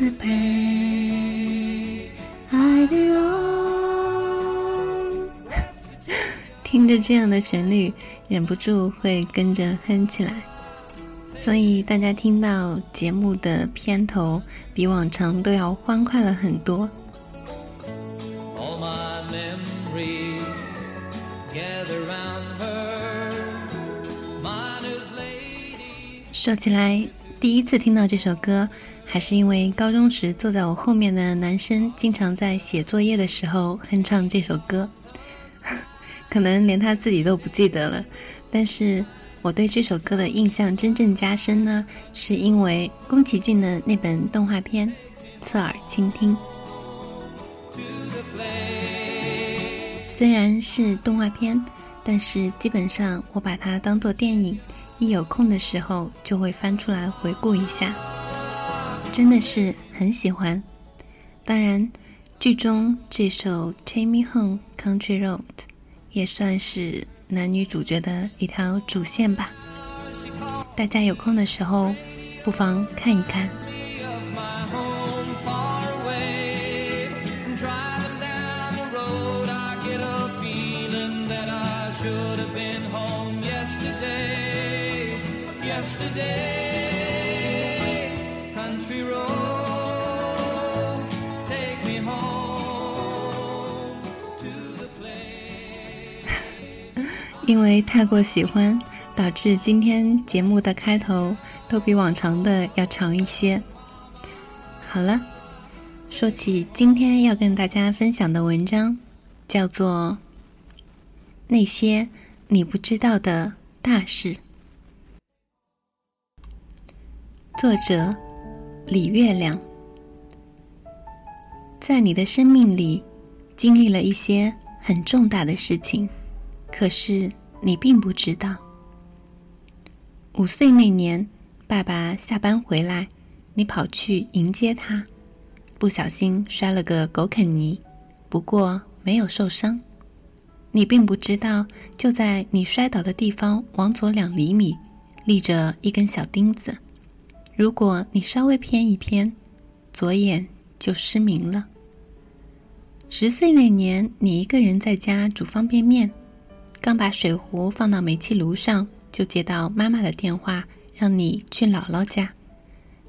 the place I belong。听着这样的旋律，忍不住会跟着哼起来。所以大家听到节目的片头，比往常都要欢快了很多。All my memories gather round her. 说起来，第一次听到这首歌，还是因为高中时坐在我后面的男生经常在写作业的时候哼唱这首歌，可能连他自己都不记得了。但是我对这首歌的印象真正加深呢，是因为宫崎骏的那本动画片《侧耳倾听》。虽然是动画片，但是基本上我把它当做电影，一有空的时候就会翻出来回顾一下，真的是很喜欢。当然，剧中这首《Take Me Home Country Road》也算是男女主角的一条主线吧。大家有空的时候，不妨看一看。因为太过喜欢，导致今天节目的开头都比往常的要长一些。好了，说起今天要跟大家分享的文章，叫做《那些你不知道的大事》，作者李月亮。在你的生命里，经历了一些很重大的事情。可是你并不知道，五岁那年，爸爸下班回来，你跑去迎接他，不小心摔了个狗啃泥，不过没有受伤。你并不知道，就在你摔倒的地方往左两厘米，立着一根小钉子，如果你稍微偏一偏，左眼就失明了。十岁那年，你一个人在家煮方便面。刚把水壶放到煤气炉上，就接到妈妈的电话，让你去姥姥家。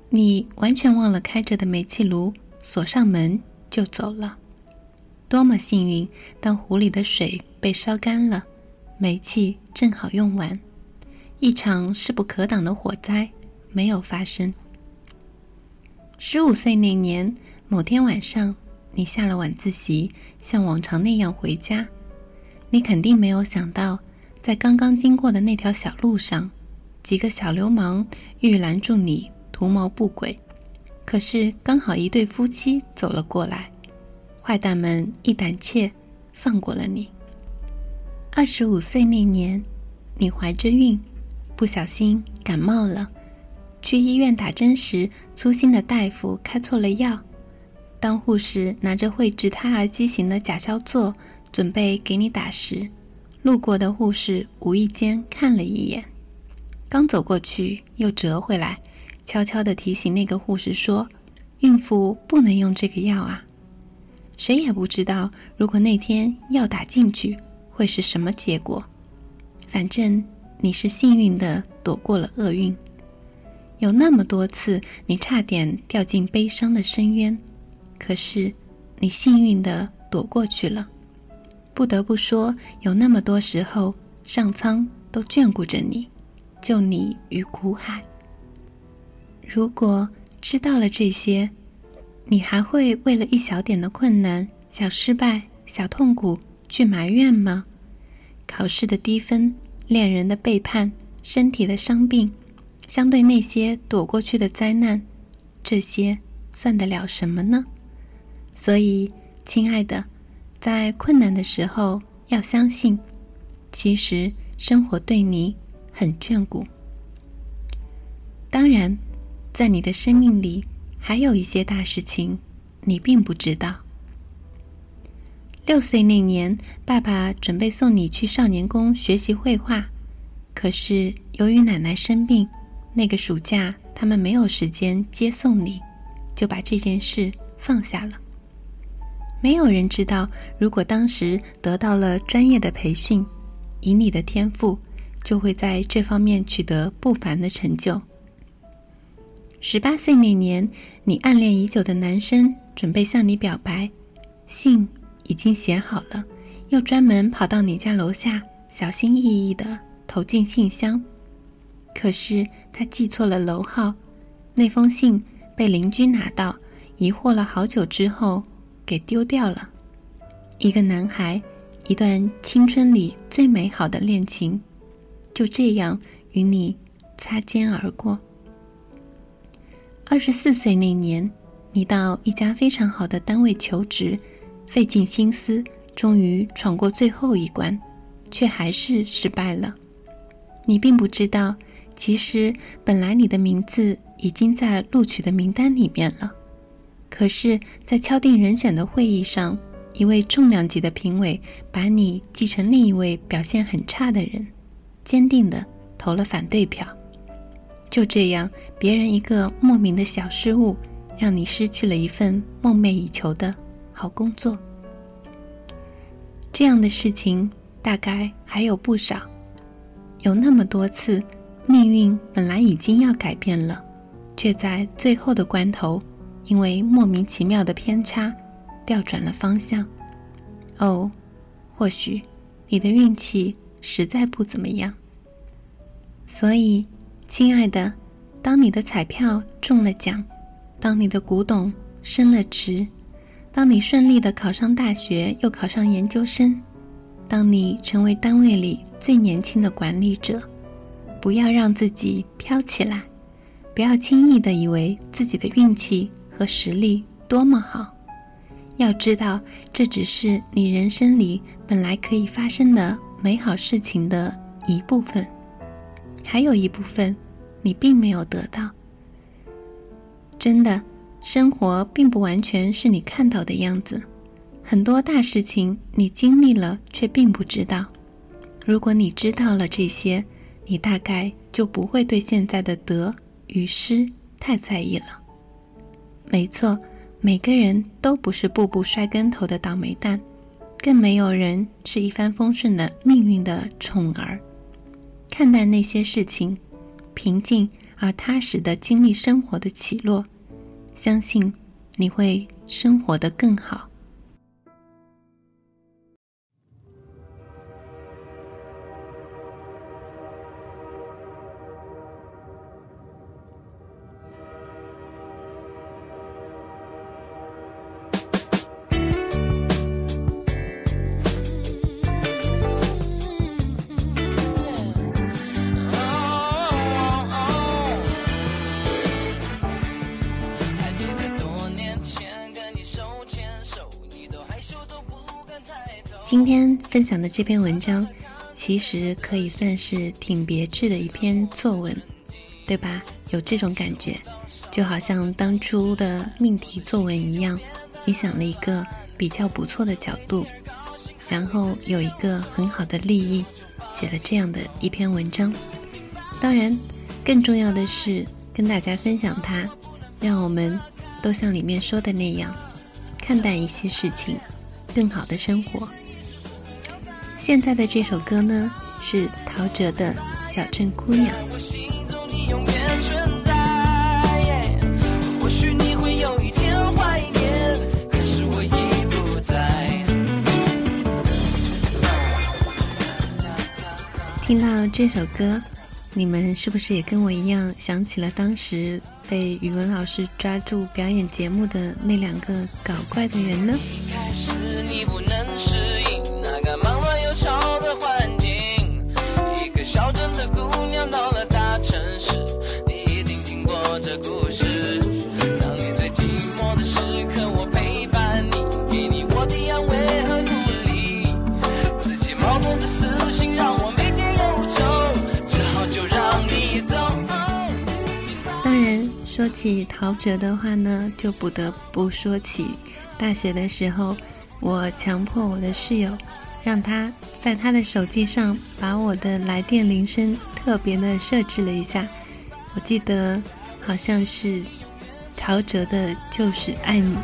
你完全忘了开着的煤气炉，锁上门就走了。多么幸运！当壶里的水被烧干了，煤气正好用完，一场势不可挡的火灾没有发生。十五岁那年某天晚上，你下了晚自习，像往常那样回家。你肯定没有想到，在刚刚经过的那条小路上，几个小流氓欲拦住你，图谋不轨。可是刚好一对夫妻走了过来，坏蛋们一胆怯，放过了你。二十五岁那年，你怀着孕，不小心感冒了，去医院打针时，粗心的大夫开错了药。当护士拿着绘制胎儿畸形的甲硝唑。准备给你打时，路过的护士无意间看了一眼，刚走过去又折回来，悄悄地提醒那个护士说：“孕妇不能用这个药啊。”谁也不知道，如果那天药打进去会是什么结果。反正你是幸运的躲过了厄运。有那么多次，你差点掉进悲伤的深渊，可是你幸运的躲过去了。不得不说，有那么多时候，上苍都眷顾着你，救你于苦海。如果知道了这些，你还会为了一小点的困难、小失败、小痛苦去埋怨吗？考试的低分、恋人的背叛、身体的伤病，相对那些躲过去的灾难，这些算得了什么呢？所以，亲爱的，在困难的时候要相信，其实生活对你很眷顾。当然，在你的生命里还有一些大事情，你并不知道。六岁那年，爸爸准备送你去少年宫学习绘画，可是由于奶奶生病，那个暑假他们没有时间接送你，就把这件事放下了。没有人知道，如果当时得到了专业的培训，以你的天赋，就会在这方面取得不凡的成就。十八岁那年，你暗恋已久的男生准备向你表白，信已经写好了，又专门跑到你家楼下，小心翼翼的投进信箱。可是他记错了楼号，那封信被邻居拿到，疑惑了好久之后，给丢掉了。一个男孩，一段青春里最美好的恋情，就这样与你擦肩而过。二十四岁那年，你到一家非常好的单位求职，费尽心思，终于闯过最后一关，却还是失败了。你并不知道，其实本来你的名字已经在录取的名单里面了，可是，在敲定人选的会议上，一位重量级的评委把你记成另一位表现很差的人，坚定的投了反对票。就这样，别人一个莫名的小失误，让你失去了一份梦寐以求的好工作。这样的事情大概还有不少，有那么多次，命运本来已经要改变了，却在最后的关头，因为莫名其妙的偏差，调转了方向。哦，或许你的运气实在不怎么样，所以。亲爱的，当你的彩票中了奖，当你的古董升了值，当你顺利的考上大学又考上研究生，当你成为单位里最年轻的管理者，不要让自己飘起来，不要轻易的以为自己的运气和实力多么好。要知道，这只是你人生里本来可以发生的美好事情的一部分。还有一部分，你并没有得到。真的，生活并不完全是你看到的样子，很多大事情你经历了却并不知道。如果你知道了这些，你大概就不会对现在的得与失太在意了。没错，每个人都不是步步摔跟头的倒霉蛋，更没有人是一帆风顺的命运的宠儿。看待那些事情，平静而踏实的经历生活的起落，相信你会生活的更好。今天分享的这篇文章，其实可以算是挺别致的一篇作文，对吧？有这种感觉，就好像当初的命题作文一样，你想了一个比较不错的角度，然后有一个很好的立意，写了这样的一篇文章。当然，更重要的是跟大家分享它，让我们都像里面说的那样，看待一些事情，更好的生活。现在的这首歌呢，是陶喆的《小镇姑娘》。听到这首歌，你们是不是也跟我一样想起了当时被语文老师抓住表演节目的那两个搞怪的人呢？潮说起陶喆的话呢，就不得不说起大学的时候，我强迫我的室友，让他在他的手机上把我的来电铃声特别的设置了一下。我记得好像是陶喆的《就是爱你》。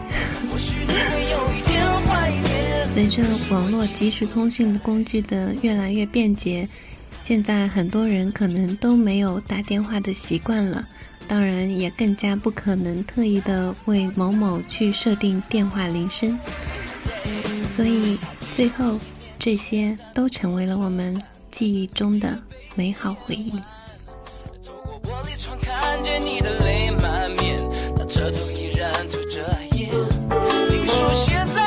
随着网络即时通讯的工具的越来越便捷，现在很多人可能都没有打电话的习惯了，当然也更加不可能特意的为某某去设定电话铃声。所以最后，这些都成为了我们记忆中的美好回忆。透过玻璃窗看见你的泪满面，那车头依然涂着烟。听说现在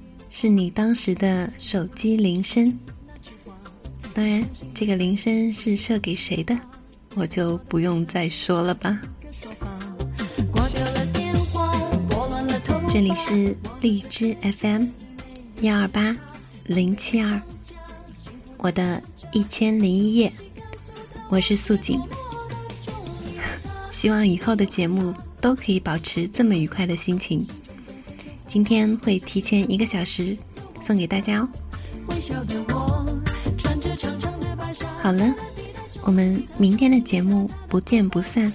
是你当时的手机铃声。当然，这个铃声是设给谁的，我就不用再说了吧。这里是荔枝 FM 幺二八零七二，我的一千零一夜，我是素锦。希望以后的节目都可以保持这么愉快的心情。今天会提前一个小时送给大家哦。好了，我们明天的节目不见不散。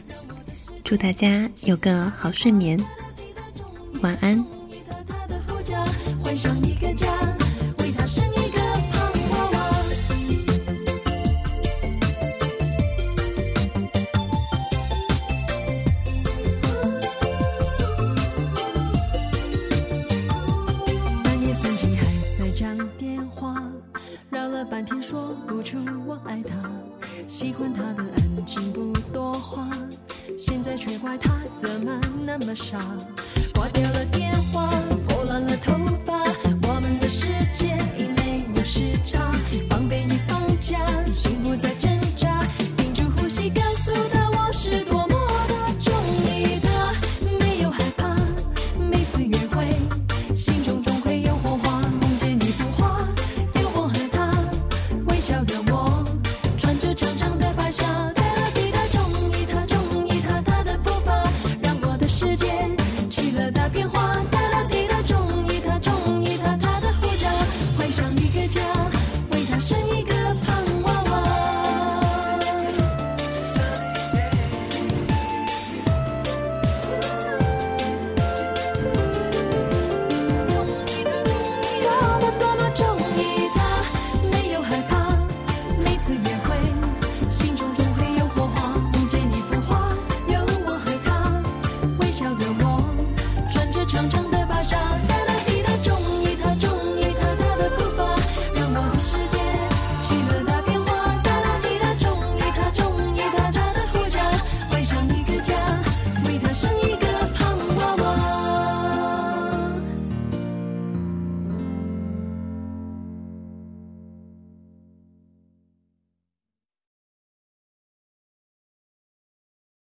祝大家有个好睡眠，晚安。